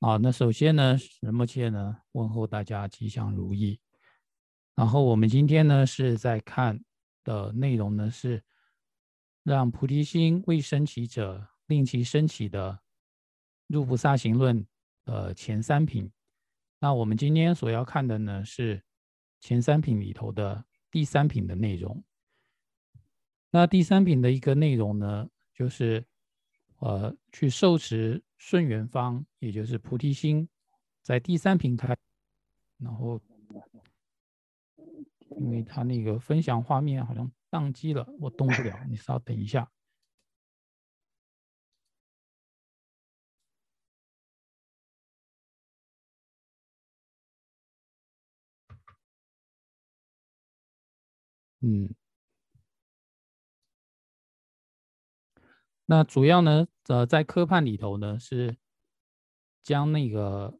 好，那首先呢，仁波切呢问候大家吉祥如意。然后我们今天呢是在看的内容呢是让菩提心未升起者令其升起的入菩萨行论的前三品。那我们今天所要看的呢是前三品里头的第三品的内容。那第三品的一个内容呢，就是呃去受持顺缘方，也就是菩提心，在第三平台，然后。因为他那个分享画面好像宕机了，我动不了，你稍等一下。嗯，那主要呢，呃，在科判里头呢，是将那个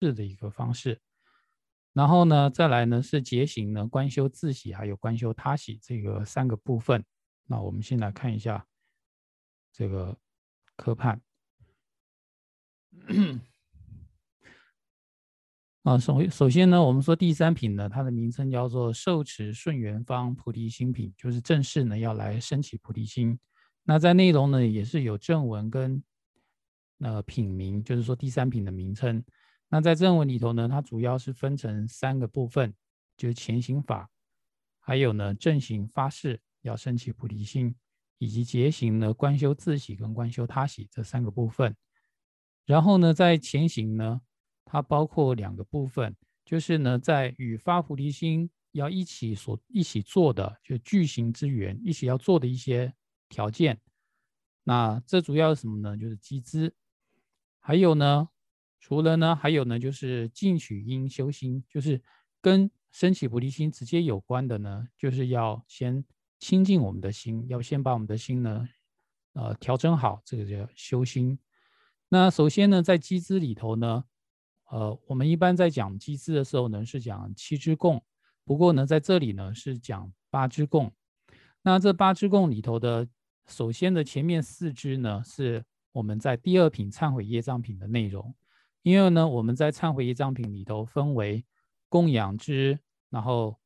是。的一个方式，然后呢，再来呢是结行呢，观修自喜，还有观修他喜这个三个部分。那我们先来看一下这个科判。啊，首首先呢，我们说第三品呢，它的名称叫做受持顺缘方菩提心品，就是正式呢要来升起菩提心。那在内容呢也是有正文跟呃品名，就是说第三品的名称。那在正文里头呢，它主要是分成三个部分，就是前行法，还有呢正行发誓要升起菩提心，以及结行呢观修自喜跟观修他喜这三个部分。然后呢，在前行呢，它包括两个部分，就是呢在与发菩提心要一起所一起做的，就具行之缘一起要做的一些条件。那这主要是什么呢？就是机资，还有呢。除了呢，还有呢，就是进取因修心，就是跟升起菩提心直接有关的呢，就是要先清净我们的心，要先把我们的心呢，呃，调整好，这个叫修心。那首先呢，在机资里头呢，呃，我们一般在讲机资的时候呢，是讲七支供，不过呢，在这里呢是讲八支供。那这八支供里头的，首先的前面四支呢，是我们在第二品忏悔业障品的内容。因为呢，我们在忏悔一章品里头分为供养之，然后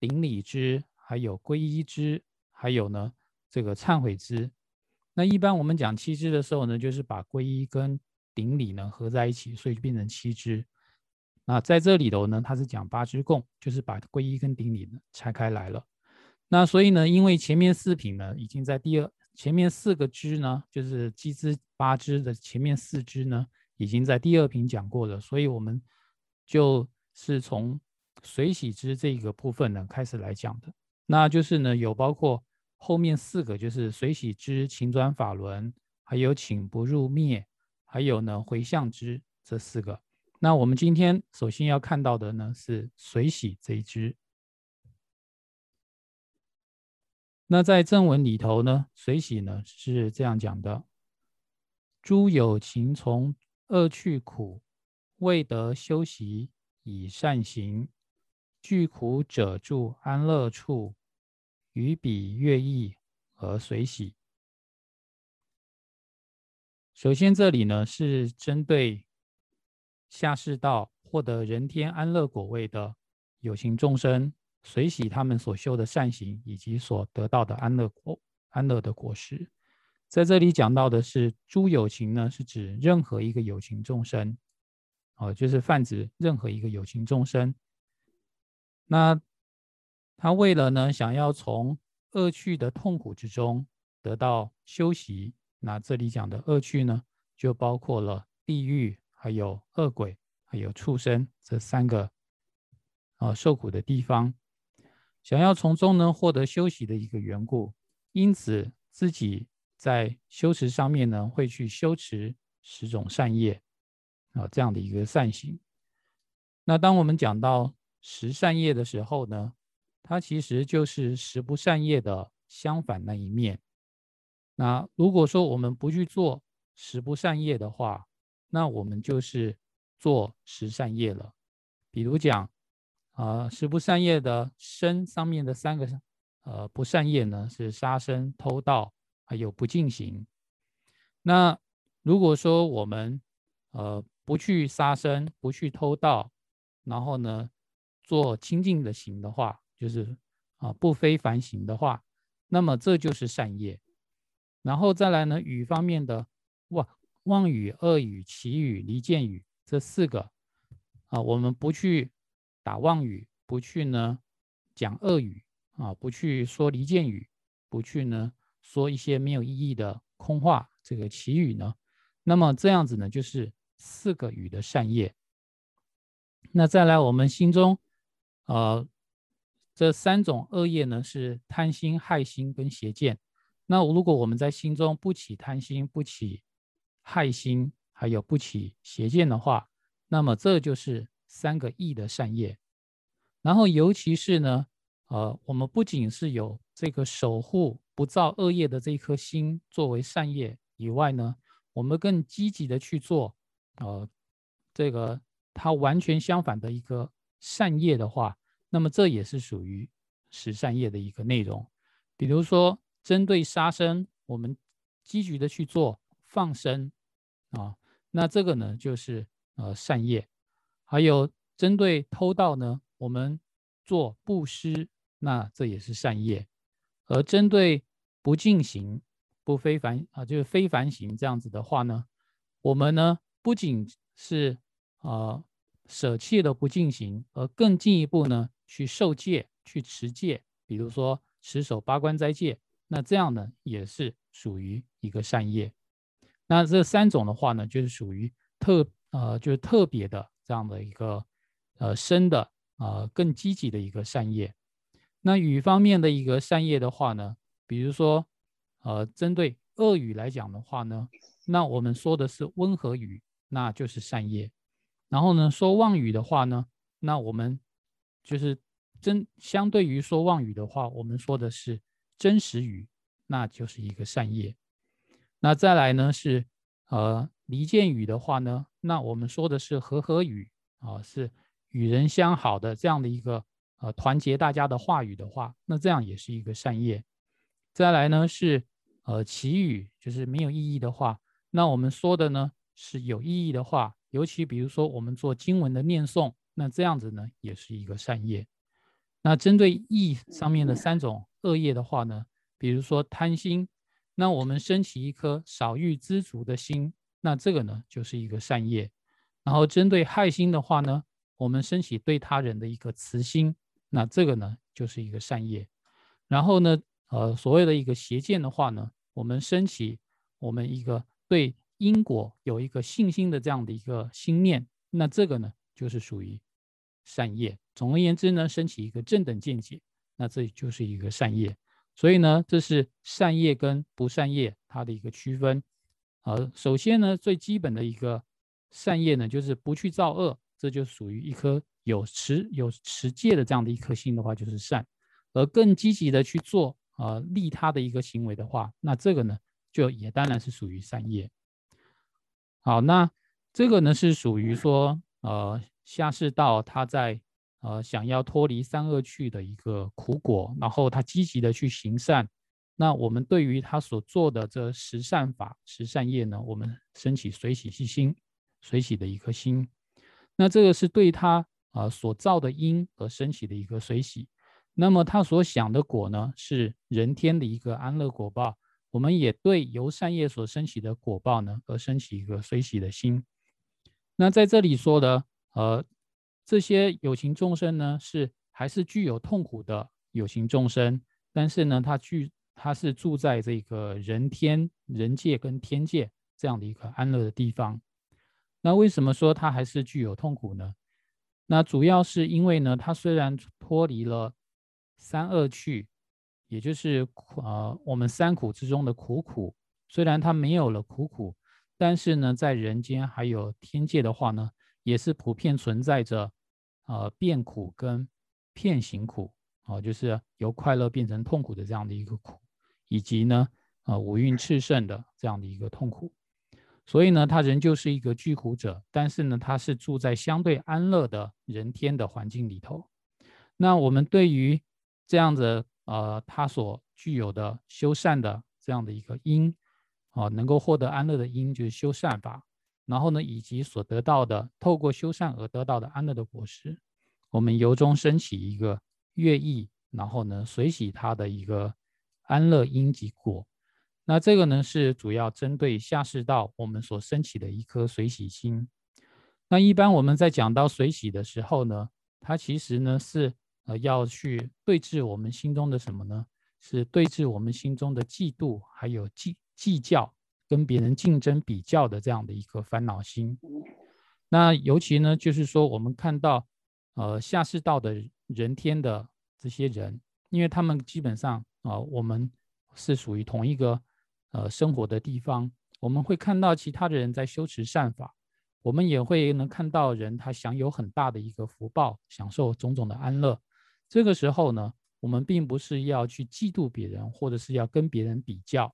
顶礼之，还有皈依之，还有呢这个忏悔之。那一般我们讲七支的时候呢，就是把皈依跟顶礼呢合在一起，所以就变成七支。那在这里头呢，它是讲八支供，就是把皈依跟顶礼呢拆开来了。那所以呢，因为前面四品呢已经在第二前面四个支呢，就是七支八支的前面四支呢。已经在第二品讲过了，所以我们就是从水洗之这个部分呢开始来讲的。那就是呢有包括后面四个，就是水洗之、勤转法轮，还有请不入灭，还有呢回向之这四个。那我们今天首先要看到的呢是水洗这一支。那在正文里头呢，水洗呢是这样讲的：诸有情从。恶去苦，未得修习以善行，具苦者住安乐处，于彼乐意而随喜。首先，这里呢是针对下世道获得人天安乐果位的有情众生，随喜他们所修的善行以及所得到的安乐果、安乐的果实。在这里讲到的是诸有情呢，是指任何一个有情众生，哦，就是泛指任何一个有情众生。那他为了呢，想要从恶趣的痛苦之中得到休息，那这里讲的恶趣呢，就包括了地狱、还有恶鬼、还有畜生这三个啊受苦的地方，想要从中呢获得休息的一个缘故，因此自己。在修持上面呢，会去修持十种善业啊，这样的一个善行。那当我们讲到十善业的时候呢，它其实就是十不善业的相反那一面。那如果说我们不去做十不善业的话，那我们就是做十善业了。比如讲啊，十不善业的身上面的三个呃不善业呢，是杀生、偷盗。还有不进行。那如果说我们呃不去杀生，不去偷盗，然后呢做清净的行的话，就是啊不非凡行的话，那么这就是善业。然后再来呢语方面的哇妄语、恶语、绮语、离间语这四个啊，我们不去打妄语，不去呢讲恶语啊，不去说离间语，不去呢说一些没有意义的空话。这个祈语呢，那么这样子呢，就是四个语的善业。那再来，我们心中，呃，这三种恶业呢，是贪心、害心跟邪见。那如果我们在心中不起贪心、不起害心，还有不起邪见的话，那么这就是三个义的善业。然后，尤其是呢，呃，我们不仅是有这个守护不造恶业的这一颗心作为善业。以外呢，我们更积极的去做，呃，这个它完全相反的一个善业的话，那么这也是属于十善业的一个内容。比如说，针对杀生，我们积极的去做放生啊，那这个呢就是呃善业。还有针对偷盗呢，我们做布施，那这也是善业。而针对不进行。不非凡啊，就是非凡行这样子的话呢，我们呢不仅是啊舍弃了不进行，而更进一步呢去受戒、去持戒，比如说持守八关斋戒，那这样呢也是属于一个善业。那这三种的话呢，就是属于特呃就是特别的这样的一个呃深的呃更积极的一个善业。那语方面的一个善业的话呢，比如说。呃，针对恶语来讲的话呢，那我们说的是温和语，那就是善业。然后呢，说妄语的话呢，那我们就是真相对于说妄语的话，我们说的是真实语，那就是一个善业。那再来呢是呃离间语的话呢，那我们说的是和合语啊，是与人相好的这样的一个呃团结大家的话语的话，那这样也是一个善业。再来呢是，呃，祈语就是没有意义的话，那我们说的呢是有意义的话，尤其比如说我们做经文的念诵，那这样子呢也是一个善业。那针对义上面的三种恶业的话呢，比如说贪心，那我们升起一颗少欲知足的心，那这个呢就是一个善业。然后针对害心的话呢，我们升起对他人的一个慈心，那这个呢就是一个善业。然后呢。呃，所谓的一个邪见的话呢，我们升起我们一个对因果有一个信心的这样的一个心念，那这个呢就是属于善业。总而言之呢，升起一个正等见解，那这就是一个善业。所以呢，这是善业跟不善业它的一个区分。呃，首先呢，最基本的一个善业呢，就是不去造恶，这就属于一颗有持有持戒的这样的一颗心的话，就是善。而更积极的去做。呃，利他的一个行为的话，那这个呢，就也当然是属于善业。好，那这个呢是属于说，呃，下士道他在呃想要脱离三恶趣的一个苦果，然后他积极的去行善。那我们对于他所做的这十善法、十善业呢，我们升起随喜之心，随喜的一颗心。那这个是对他啊所造的因而升起的一个随喜。那么他所想的果呢，是人天的一个安乐果报。我们也对由善业所升起的果报呢，而升起一个随喜的心。那在这里说的，呃，这些有情众生呢，是还是具有痛苦的有情众生，但是呢，他具他是住在这个人天人界跟天界这样的一个安乐的地方。那为什么说他还是具有痛苦呢？那主要是因为呢，他虽然脱离了。三恶趣，也就是呃我们三苦之中的苦苦，虽然它没有了苦苦，但是呢，在人间还有天界的话呢，也是普遍存在着呃变苦跟片行苦啊，就是由快乐变成痛苦的这样的一个苦，以及呢呃五蕴炽盛的这样的一个痛苦，所以呢，他仍旧是一个具苦者，但是呢，他是住在相对安乐的人天的环境里头。那我们对于这样子，呃，他所具有的修善的这样的一个因，啊，能够获得安乐的因就是修善法，然后呢，以及所得到的透过修善而得到的安乐的果实，我们由衷升起一个乐意，然后呢，随喜他的一个安乐因及果。那这个呢是主要针对下世道我们所升起的一颗随喜心。那一般我们在讲到随喜的时候呢，它其实呢是呃要去对峙我们心中的什么呢？是对峙我们心中的嫉妒，还有计计较，跟别人竞争比较的这样的一个烦恼心。那尤其呢，就是说我们看到呃下世道的人天的这些人，因为他们基本上啊，我们是属于同一个。呃，生活的地方，我们会看到其他的人在修持善法，我们也会能看到人他享有很大的一个福报，享受种种的安乐。这个时候呢，我们并不是要去嫉妒别人，或者是要跟别人比较，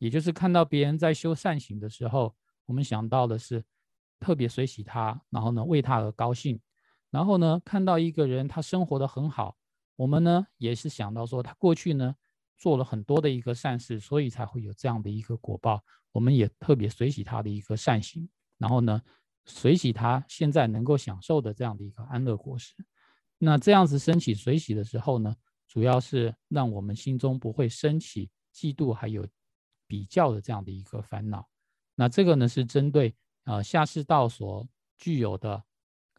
也就是看到别人在修善行的时候，我们想到的是特别随喜他，然后呢为他而高兴。然后呢，看到一个人他生活的很好，我们呢也是想到说他过去呢。做了很多的一个善事，所以才会有这样的一个果报。我们也特别随喜他的一个善行，然后呢，随喜他现在能够享受的这样的一个安乐果实。那这样子升起随喜的时候呢，主要是让我们心中不会升起嫉妒还有比较的这样的一个烦恼。那这个呢，是针对呃下世道所具有的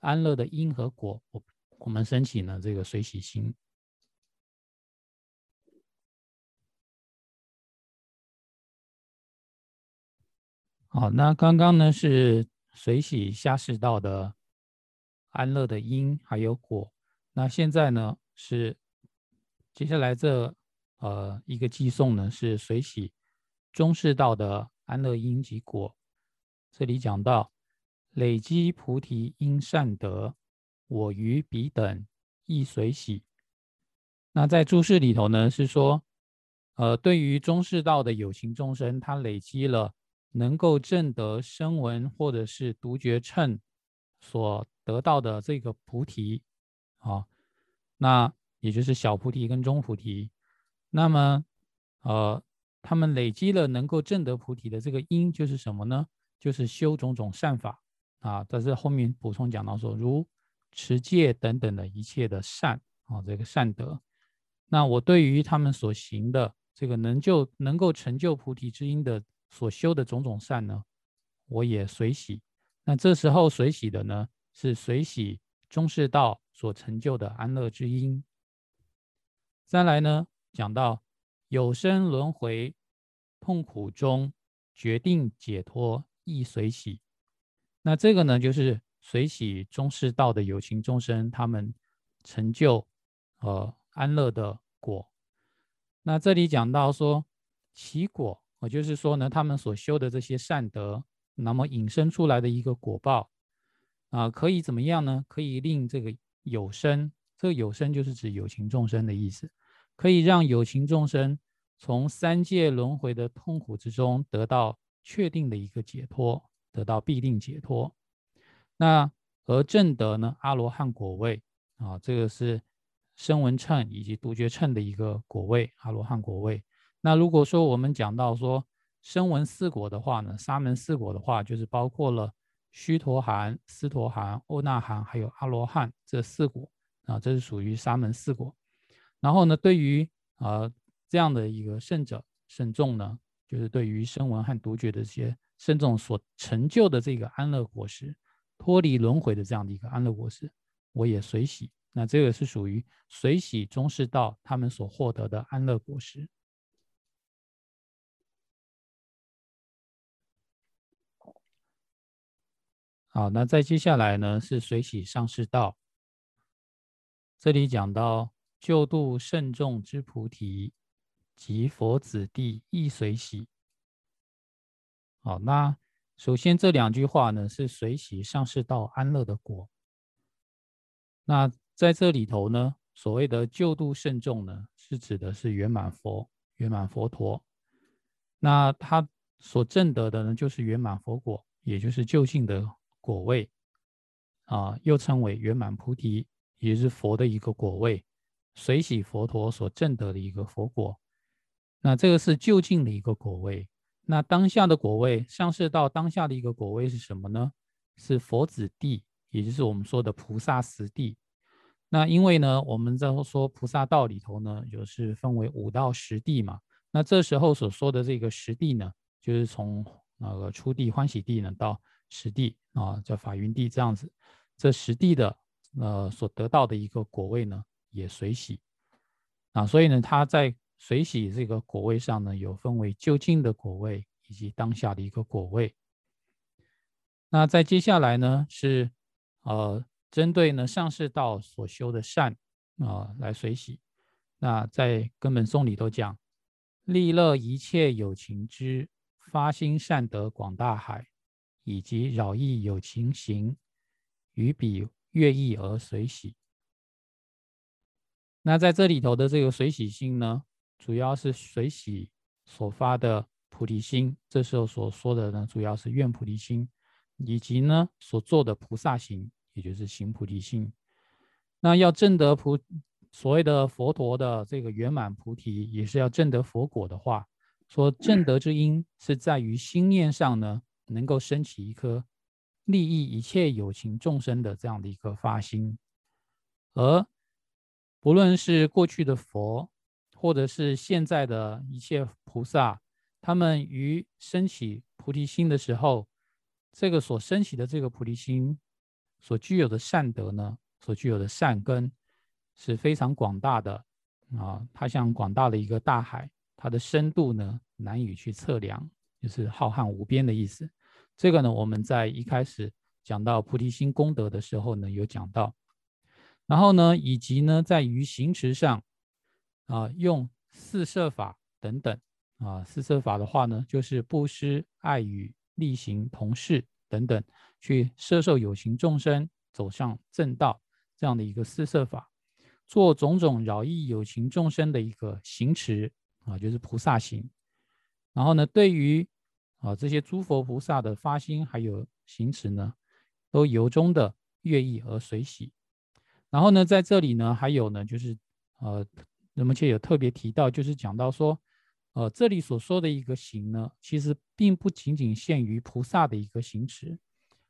安乐的因和果，我我们升起呢这个随喜心。好，那刚刚呢是随喜下世道的安乐的因还有果，那现在呢是接下来这呃一个寄送呢是随喜中世道的安乐因及果。这里讲到累积菩提因善德，我于彼等亦随喜。那在注释里头呢是说，呃，对于中世道的有情众生，他累积了。能够证得声闻或者是独觉乘所得到的这个菩提啊，那也就是小菩提跟中菩提，那么呃，他们累积了能够证得菩提的这个因，就是什么呢？就是修种种善法啊。但是后面补充讲到说，如持戒等等的一切的善啊，这个善德。那我对于他们所行的这个能就能够成就菩提之因的。所修的种种善呢，我也随喜。那这时候随喜的呢，是随喜中世道所成就的安乐之因。再来呢，讲到有生轮回痛苦中决定解脱，亦随喜。那这个呢，就是随喜中世道的有情众生，他们成就呃安乐的果。那这里讲到说其果。我就是说呢，他们所修的这些善德，那么引申出来的一个果报啊，可以怎么样呢？可以令这个有生，这个有生就是指有情众生的意思，可以让有情众生从三界轮回的痛苦之中得到确定的一个解脱，得到必定解脱。那而正德呢，阿罗汉果位啊，这个是声闻乘以及独觉乘的一个果位，阿罗汉果位。那如果说我们讲到说声闻四果的话呢，沙门四果的话，就是包括了须陀含、斯陀含、欧那含，还有阿罗汉这四果啊，这是属于沙门四果。然后呢，对于啊这样的一个圣者圣众呢，就是对于声闻和独觉的这些圣众所成就的这个安乐果实，脱离轮回的这样的一个安乐果实，我也随喜。那这个是属于随喜中世道他们所获得的安乐果实。好，那再接下来呢是随喜上士道。这里讲到救度圣众之菩提及佛子弟亦随喜。好，那首先这两句话呢是随喜上士道安乐的果。那在这里头呢，所谓的救度圣众呢，是指的是圆满佛、圆满佛陀。那他所证得的呢，就是圆满佛果，也就是究竟的。果位啊，又称为圆满菩提，也是佛的一个果位，随喜佛陀所证得的一个佛果。那这个是就近的一个果位。那当下的果位上市到当下的一个果位是什么呢？是佛子地，也就是我们说的菩萨实地。那因为呢，我们在说菩萨道里头呢，就是分为五到十地嘛。那这时候所说的这个十地呢，就是从那个初地欢喜地呢到十地啊，叫法云地这样子。这十地的呃所得到的一个果位呢，也随喜啊。所以呢，它在随喜这个果位上呢，有分为就近的果位以及当下的一个果位。那在接下来呢，是呃。针对呢上士道所修的善啊来随喜，那在根本颂里头讲，利乐一切有情之发心善得广大海，以及扰意有情行，于彼悦意而随喜。那在这里头的这个随喜心呢，主要是随喜所发的菩提心，这时候所说的呢，主要是愿菩提心，以及呢所做的菩萨行。也就是行菩提心，那要证得菩所谓的佛陀的这个圆满菩提，也是要证得佛果的话，说证得之因是在于心念上呢，能够升起一颗利益一切有情众生的这样的一个发心，而不论是过去的佛，或者是现在的一切菩萨，他们于升起菩提心的时候，这个所升起的这个菩提心。所具有的善德呢，所具有的善根是非常广大的啊，它像广大的一个大海，它的深度呢难以去测量，就是浩瀚无边的意思。这个呢，我们在一开始讲到菩提心功德的时候呢，有讲到。然后呢，以及呢，在于行持上啊，用四摄法等等啊，四摄法的话呢，就是布施、爱语、力行、同事等等。去摄受有情众生走向正道这样的一个四摄法，做种种饶益有情众生的一个行持啊，就是菩萨行。然后呢，对于啊这些诸佛菩萨的发心还有行持呢，都由衷的悦意而随喜。然后呢，在这里呢，还有呢，就是呃，那么却有特别提到，就是讲到说，呃，这里所说的一个行呢，其实并不仅仅限于菩萨的一个行持。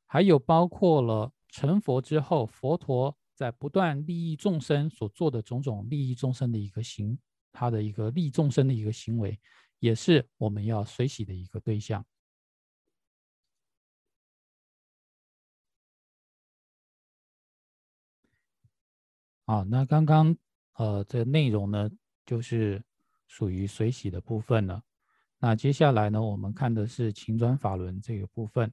还有包括了成佛之后，佛陀在不断利益众生所做的种种利益众生的一个行，他的一个利众生的一个行为，也是我们要随喜的一个对象。好，那刚刚呃这内容呢，就是属于随喜的部分了。那接下来呢，我们看的是勤转法轮这个部分。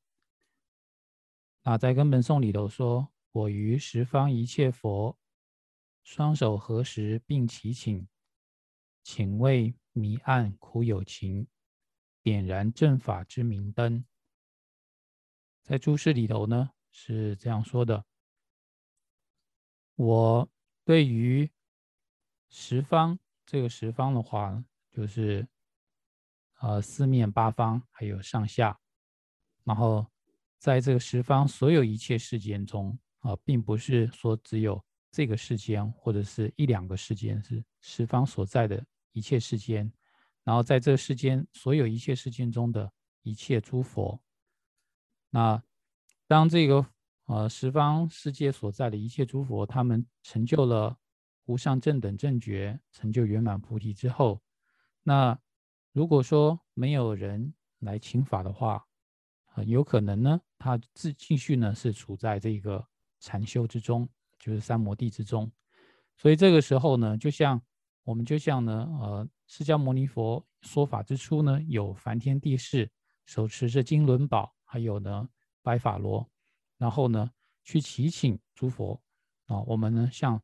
那在根本颂里头说：“我于十方一切佛，双手合十并齐请，请为迷暗苦有情，点燃正法之明灯。”在注释里头呢是这样说的：“我对于十方这个十方的话，就是呃四面八方还有上下，然后。”在这个十方所有一切世间中啊，并不是说只有这个世间或者是一两个世间，是十方所在的一切世间。然后在这世间所有一切世间中的一切诸佛，那当这个呃十方世界所在的一切诸佛，他们成就了无上正等正觉，成就圆满菩提之后，那如果说没有人来请法的话，有可能呢，他自继续呢是处在这个禅修之中，就是三摩地之中。所以这个时候呢，就像我们就像呢，呃，释迦牟尼佛说法之初呢，有梵天帝释手持着金轮宝，还有呢白法罗，然后呢去祈请诸佛啊，我们呢像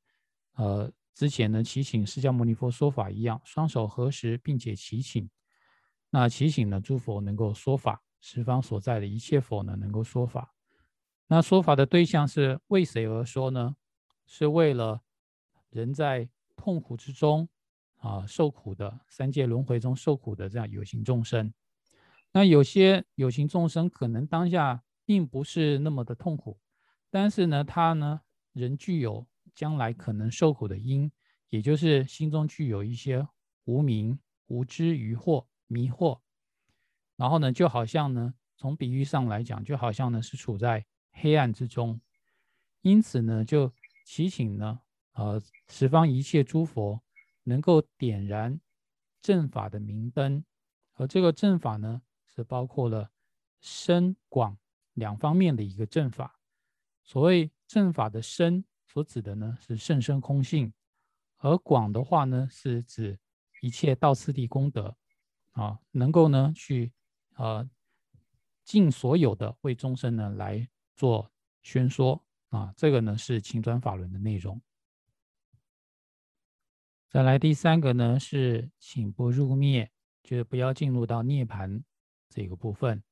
呃之前呢祈请释迦牟尼佛说法一样，双手合十，并且祈请，那祈请呢诸佛能够说法。十方所在的一切佛呢，能够说法。那说法的对象是为谁而说呢？是为了人在痛苦之中啊受苦的三界轮回中受苦的这样有形众生。那有些有形众生可能当下并不是那么的痛苦，但是呢，他呢仍具有将来可能受苦的因，也就是心中具有一些无名无知、愚惑、迷惑。然后呢，就好像呢，从比喻上来讲，就好像呢是处在黑暗之中。因此呢，就祈请呢，呃，十方一切诸佛能够点燃正法的明灯。而这个正法呢，是包括了深广两方面的一个正法。所谓正法的深，所指的呢是甚深空性；而广的话呢，是指一切道次第功德啊，能够呢去呃尽所有的为众生呢来做宣说啊。这个呢是情转法轮的内容。再来第三个呢是请不入灭。就是不要进入到涅盘这个部分。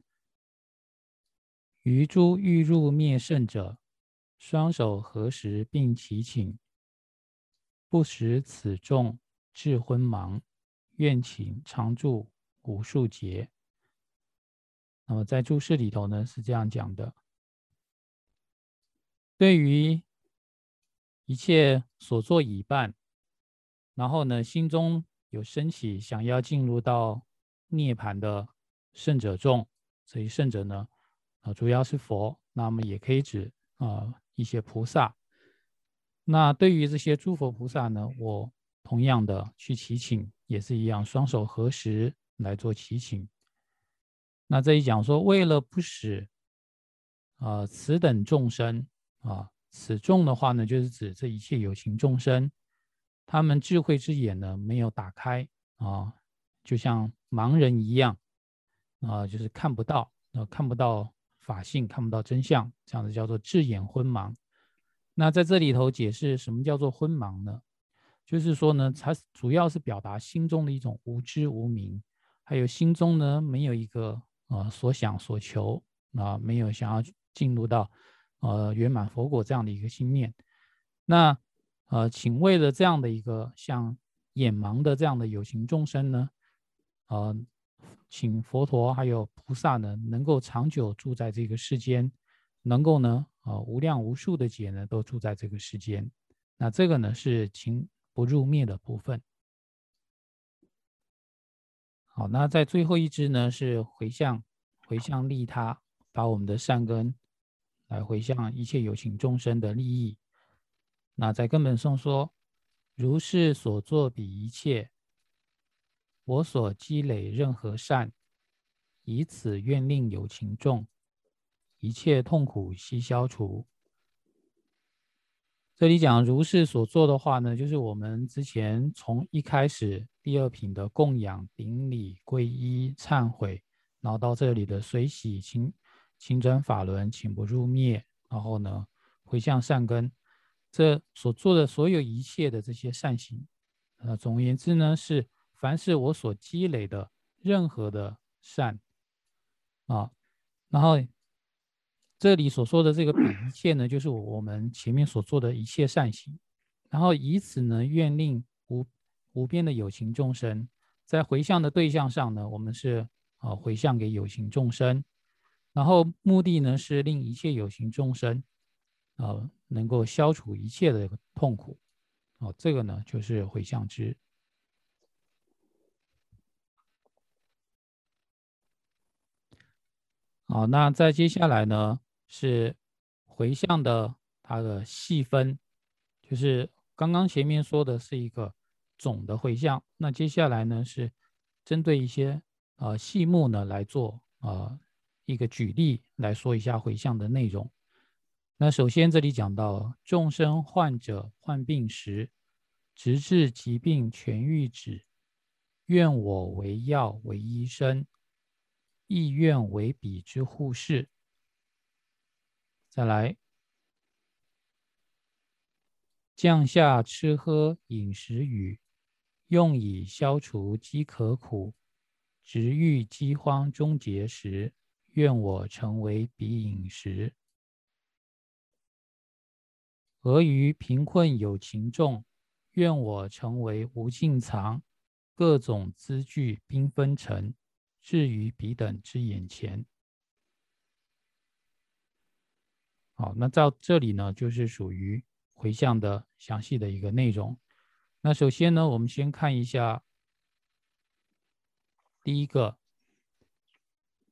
于诸欲入灭圣者，双手合十并祈请，不使此众智昏盲，愿请常住无数劫。那么在注释里头呢是这样讲的：对于一切所作已办，然后呢心中。有升起想要进入到涅槃的圣者众，这些圣者呢，啊，主要是佛，那么也可以指啊一些菩萨。那对于这些诸佛菩萨呢，我同样的去祈请，也是一样，双手合十来做祈请。那这一讲说，为了不使啊此等众生啊，此众的话呢，就是指这一切有情众生。他们智慧之眼呢没有打开啊，就像盲人一样啊，就是看不到，啊，看不到法性，看不到真相，这样子叫做智眼昏盲。那在这里头解释什么叫做昏盲呢？就是说呢，它主要是表达心中的一种无知无明，还有心中呢没有一个呃所想所求啊，没有想要进入到呃圆满佛果这样的一个心念。那呃，请为了这样的一个像眼盲的这样的有情众生呢，呃，请佛陀还有菩萨呢，能够长久住在这个世间，能够呢，呃，无量无数的劫呢，都住在这个世间。那这个呢，是情不入灭的部分。好，那在最后一支呢，是回向，回向利他，把我们的善根来回向一切有情众生的利益。那在根本上说，如是所作彼一切，我所积累任何善，以此愿令有情众，一切痛苦悉消除。这里讲如是所做的话呢，就是我们之前从一开始第二品的供养、顶礼、皈依、忏悔，然后到这里的随喜、清清转法轮、请不入灭，然后呢回向善根。这所做的所有一切的这些善行，呃，总而言之呢，是凡是我所积累的任何的善，啊，然后这里所说的这个一切呢，就是我们前面所做的一切善行，然后以此呢，愿令无无边的有情众生，在回向的对象上呢，我们是啊回向给有情众生，然后目的呢是令一切有情众生。啊，能够消除一切的痛苦，哦，这个呢就是回向之。好，那再接下来呢是回向的它的细分，就是刚刚前面说的是一个总的回向，那接下来呢是针对一些呃细目呢来做啊一个举例来说一下回向的内容。那首先，这里讲到众生患者患病时，直至疾病痊愈止，愿我为药为医生，意愿为彼之护士。再来，降下吃喝饮食语，用以消除饥渴苦，直遇饥荒终结时，愿我成为彼饮食。俄于贫困有情众，愿我成为无尽藏，各种资具缤纷成，置于彼等之眼前。好，那到这里呢，就是属于回向的详细的一个内容。那首先呢，我们先看一下第一个，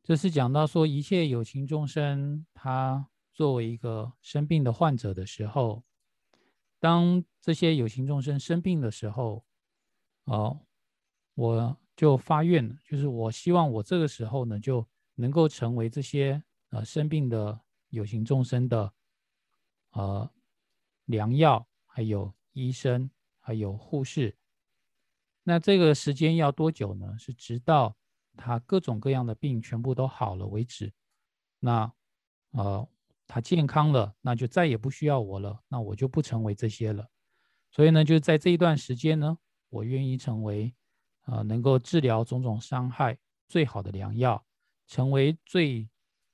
这是讲到说一切有情众生，他作为一个生病的患者的时候，当这些有情众生生病的时候，哦，我就发愿，就是我希望我这个时候呢，就能够成为这些呃生病的有情众生的呃良药，还有医生，还有护士。那这个时间要多久呢？是直到他各种各样的病全部都好了为止。那呃。他健康了，那就再也不需要我了，那我就不成为这些了。所以呢，就在这一段时间呢，我愿意成为，呃，能够治疗种种伤害最好的良药，成为最，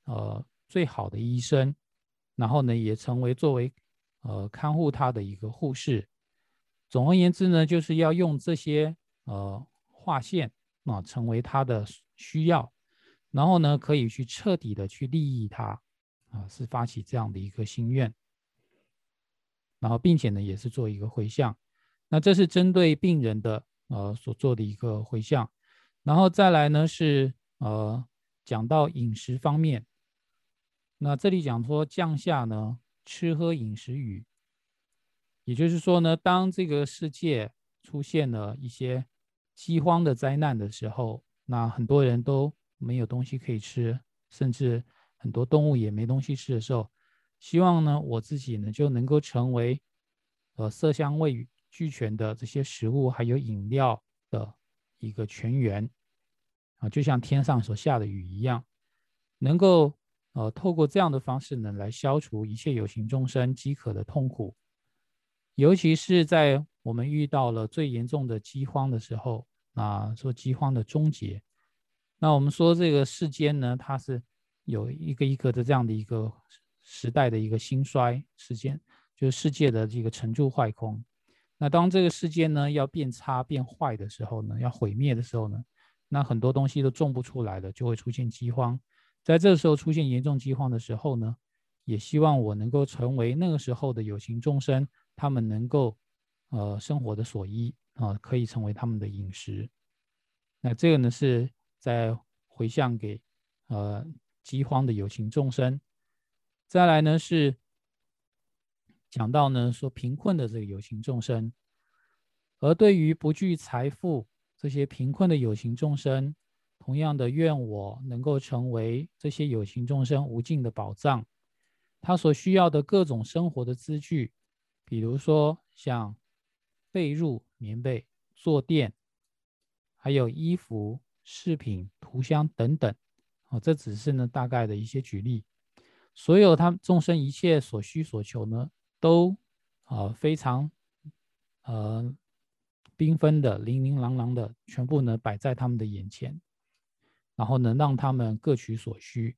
呃，最好的医生，然后呢，也成为作为，呃，看护他的一个护士。总而言之呢，就是要用这些，呃，划线啊，成为他的需要，然后呢，可以去彻底的去利益他。啊，是发起这样的一个心愿，然后并且呢，也是做一个回向。那这是针对病人的呃所做的一个回向，然后再来呢是呃讲到饮食方面。那这里讲说降下呢吃喝饮食语，也就是说呢，当这个世界出现了一些饥荒的灾难的时候，那很多人都没有东西可以吃，甚至。很多动物也没东西吃的时候，希望呢我自己呢就能够成为，呃色香味俱全的这些食物还有饮料的一个泉源，啊，就像天上所下的雨一样，能够呃透过这样的方式呢来消除一切有形众生饥渴的痛苦，尤其是在我们遇到了最严重的饥荒的时候，啊，说饥荒的终结，那我们说这个世间呢它是。有一个一个的这样的一个时代的一个兴衰事件，就是世界的这个成住坏空。那当这个世界呢要变差变坏的时候呢，要毁灭的时候呢，那很多东西都种不出来了，就会出现饥荒。在这时候出现严重饥荒的时候呢，也希望我能够成为那个时候的有情众生，他们能够呃生活的所依啊，可以成为他们的饮食。那这个呢是在回向给呃。饥荒的有情众生，再来呢是讲到呢说贫困的这个有情众生，而对于不具财富这些贫困的有情众生，同样的愿我能够成为这些有情众生无尽的宝藏，他所需要的各种生活的资具，比如说像被褥、棉被、坐垫，还有衣服、饰品、涂香等等。哦，这只是呢大概的一些举例，所有他众生一切所需所求呢，都啊非常呃缤纷的、琳琳琅琅的，全部呢摆在他们的眼前，然后呢让他们各取所需。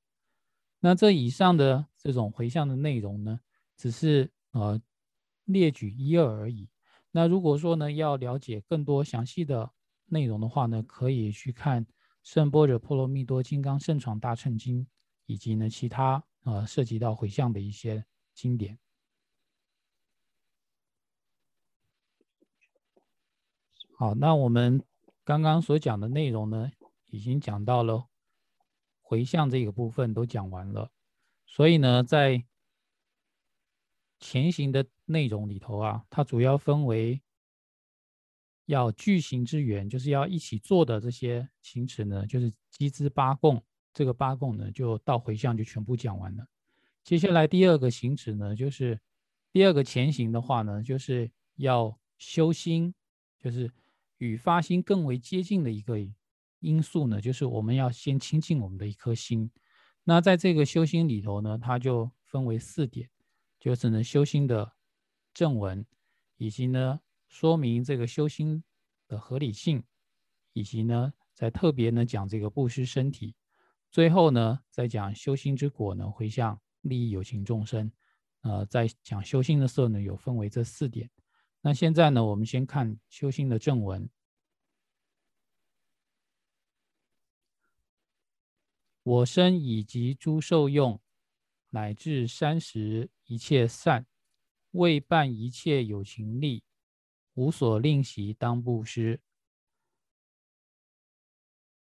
那这以上的这种回向的内容呢，只是呃列举一二而已。那如果说呢要了解更多详细的内容的话呢，可以去看。圣波若波罗蜜多金刚圣闯大乘经，以及呢其他呃涉及到回向的一些经典。好，那我们刚刚所讲的内容呢，已经讲到了回向这个部分都讲完了，所以呢，在前行的内容里头啊，它主要分为。要具行之缘，就是要一起做的这些行持呢，就是机之八供。这个八供呢，就到回向就全部讲完了。接下来第二个行持呢，就是第二个前行的话呢，就是要修心，就是与发心更为接近的一个因素呢，就是我们要先亲近我们的一颗心。那在这个修心里头呢，它就分为四点，就是呢修心的正文，以及呢。说明这个修心的合理性，以及呢，在特别呢讲这个布施身体，最后呢再讲修心之果呢回向利益有情众生。呃，在讲修心的时候呢，有分为这四点。那现在呢，我们先看修心的正文：我身以及诸受用，乃至三十一切善，为办一切有情利。无所令习当布施。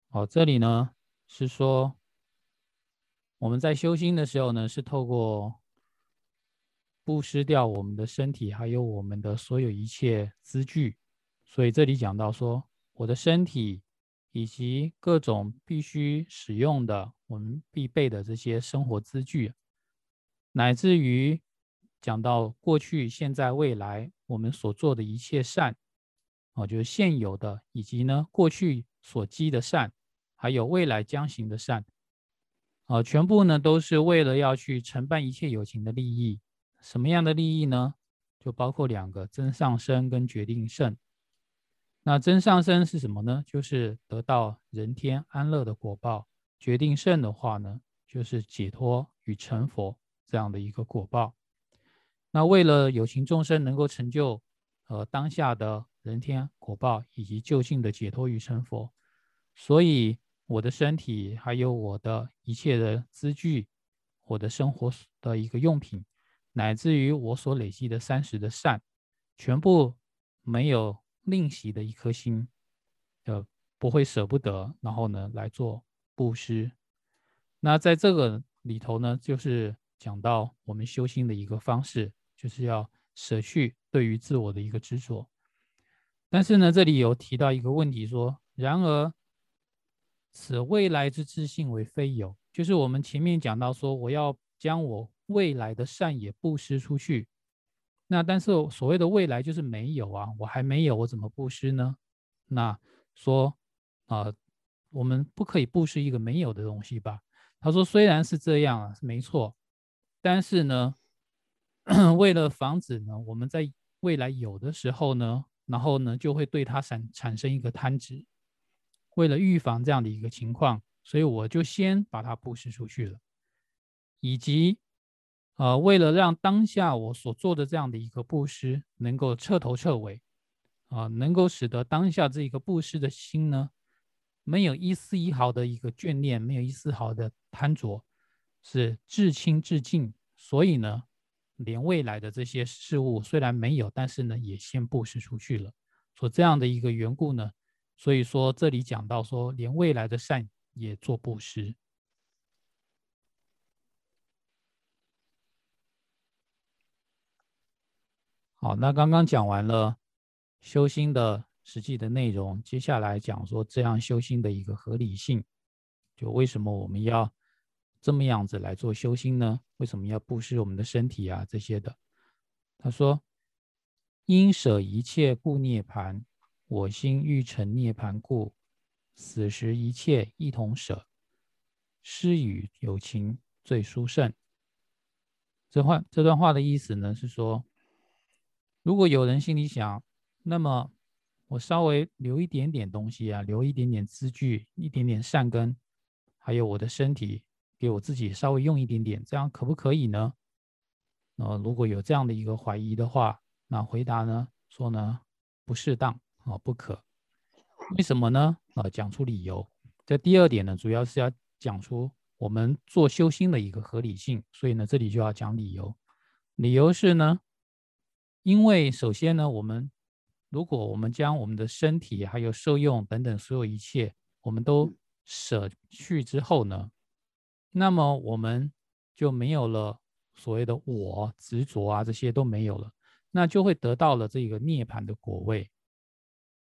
好，这里呢是说我们在修心的时候呢，是透过布施掉我们的身体，还有我们的所有一切资具。所以这里讲到说，我的身体以及各种必须使用的、我们必备的这些生活资具，乃至于讲到过去、现在、未来我们所做的一切善，啊，就是现有的，以及呢过去所积的善，还有未来将行的善，啊，全部呢都是为了要去承办一切有情的利益。什么样的利益呢？就包括两个：增上升跟决定胜。那真上升是什么呢？就是得到人天安乐的果报。决定胜的话呢，就是解脱与成佛这样的一个果报。那为了有情众生能够成就呃当下的人天果报以及就近的解脱与成佛，所以我的身体还有我的一切的资具，我的生活的一个用品，乃至于我所累积的三十的善，全部没有。吝惜的一颗心，呃，不会舍不得，然后呢来做布施。那在这个里头呢，就是讲到我们修心的一个方式，就是要舍去对于自我的一个执着。但是呢，这里有提到一个问题，说：然而此未来之自信为非有，就是我们前面讲到说，我要将我未来的善也布施出去。那但是所谓的未来就是没有啊，我还没有，我怎么布施呢？那说啊，我们不可以布施一个没有的东西吧？他说虽然是这样啊，没错，但是呢，为了防止呢，我们在未来有的时候呢，然后呢就会对它产产生一个贪执，为了预防这样的一个情况，所以我就先把它布施出去了，以及。呃，为了让当下我所做的这样的一个布施能够彻头彻尾，啊，能够使得当下这一个布施的心呢，没有一丝一毫的一个眷恋，没有一丝毫的贪着，是至亲至敬。所以呢，连未来的这些事物虽然没有，但是呢，也先布施出去了。说这样的一个缘故呢，所以说这里讲到说，连未来的善也做布施。好，那刚刚讲完了修心的实际的内容，接下来讲说这样修心的一个合理性，就为什么我们要这么样子来做修心呢？为什么要布施我们的身体啊这些的？他说：“因舍一切故涅盘，我心欲成涅盘故，死时一切一同舍，施与有情最殊胜。”这话这段话的意思呢是说。如果有人心里想，那么我稍微留一点点东西啊，留一点点资具，一点点善根，还有我的身体，给我自己稍微用一点点，这样可不可以呢？那如果有这样的一个怀疑的话，那回答呢说呢不适当啊，不可。为什么呢？啊，讲出理由。这第二点呢，主要是要讲出我们做修心的一个合理性，所以呢，这里就要讲理由。理由是呢。因为首先呢，我们如果我们将我们的身体还有受用等等所有一切，我们都舍去之后呢，那么我们就没有了所谓的我执着啊，这些都没有了，那就会得到了这个涅槃的果位，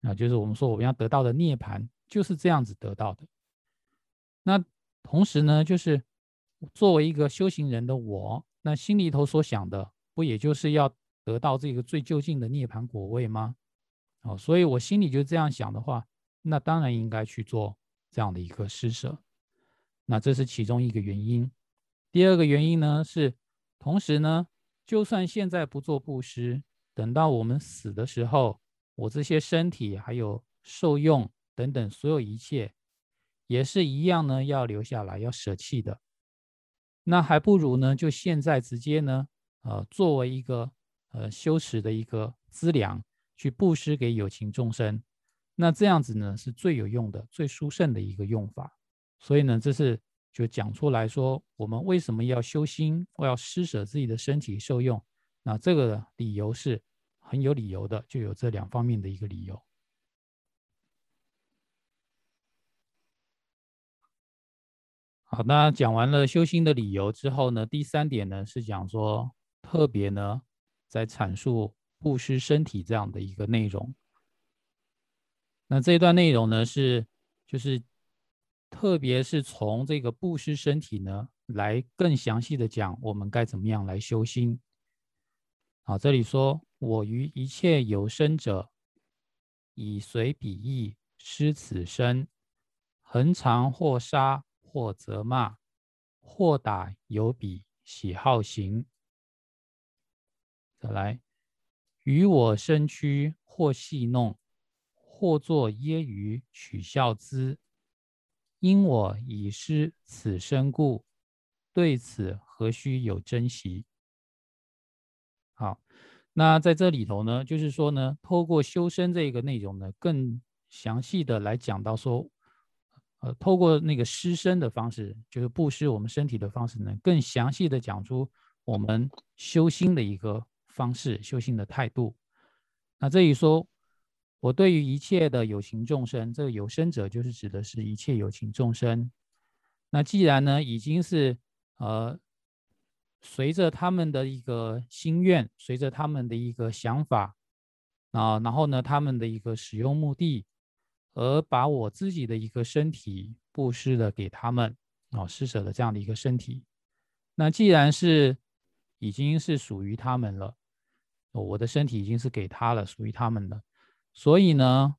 啊，就是我们说我们要得到的涅槃就是这样子得到的。那同时呢，就是作为一个修行人的我，那心里头所想的，不也就是要。得到这个最究竟的涅槃果位吗？哦，所以我心里就这样想的话，那当然应该去做这样的一个施舍。那这是其中一个原因。第二个原因呢是，同时呢，就算现在不做布施，等到我们死的时候，我这些身体还有受用等等所有一切，也是一样呢，要留下来，要舍弃的。那还不如呢，就现在直接呢，呃，作为一个。呃，修持的一个资粮，去布施给有情众生，那这样子呢是最有用的、最殊胜的一个用法。所以呢，这是就讲出来说，我们为什么要修心，或要施舍自己的身体受用？那这个理由是很有理由的，就有这两方面的一个理由。好，那讲完了修心的理由之后呢，第三点呢是讲说特别呢在阐述布施身体这样的一个内容。那这一段内容呢是就是特别是从这个布施身体呢来更详细的讲我们该怎么样来修心。好，这里说我于一切有生者，以随彼意施此身，恒常或杀。或责骂，或打有比喜好行。再来，与我身躯或戏弄，或作揶揄取笑之，因我已失此身故，对此何须有珍惜？好，那在这里头呢，就是说呢，透过修身这个内容呢，更详细的来讲到说。呃，透过那个施身的方式，就是布施我们身体的方式呢，更详细的讲出我们修心的一个方式、修心的态度。那这里说，我对于一切的有情众生，这个有生者就是指的是一切有情众生。那既然呢，已经是呃，随着他们的一个心愿，随着他们的一个想法啊，然后呢，他们的一个使用目的。而把我自己的一个身体布施的给他们，啊，施舍的这样的一个身体，那既然是已经是属于他们了，我的身体已经是给他了，属于他们的，所以呢，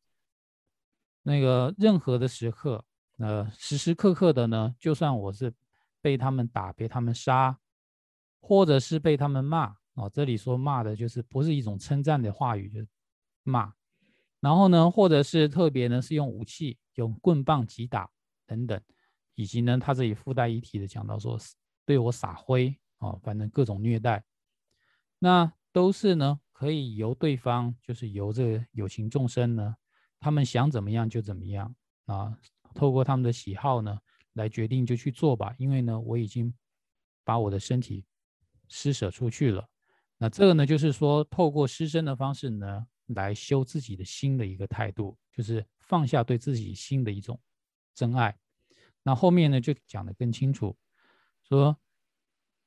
那个任何的时刻，呃，时时刻刻的呢，就算我是被他们打、被他们杀，或者是被他们骂，哦，这里说骂的就是不是一种称赞的话语，就是骂。然后呢，或者是特别呢，是用武器，用棍棒击打等等，以及呢，他这里附带一提的讲到说，对我撒灰啊，反正各种虐待，那都是呢，可以由对方，就是由这个有情众生呢，他们想怎么样就怎么样啊，透过他们的喜好呢，来决定就去做吧，因为呢，我已经把我的身体施舍出去了，那这个呢，就是说透过施身的方式呢。来修自己的心的一个态度，就是放下对自己心的一种真爱。那后面呢，就讲得更清楚，说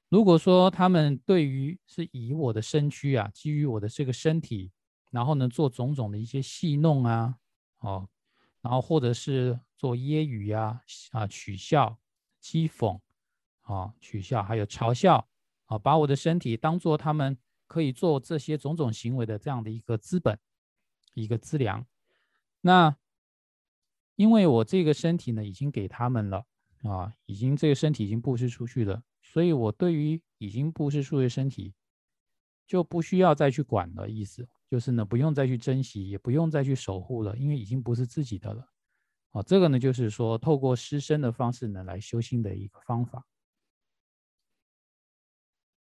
如果说他们对于是以我的身躯啊，基于我的这个身体，然后呢做种种的一些戏弄啊，哦，然后或者是做揶揄呀、啊取笑、讥讽啊、取笑，还有嘲笑啊，把我的身体当做他们。可以做这些种种行为的这样的一个资本，一个资粮。那因为我这个身体呢，已经给他们了啊，已经这个身体已经布施出去了，所以我对于已经不是数学身体，就不需要再去管了。意思就是呢，不用再去珍惜，也不用再去守护了，因为已经不是自己的了。啊，这个呢，就是说透过失身的方式呢，来修心的一个方法。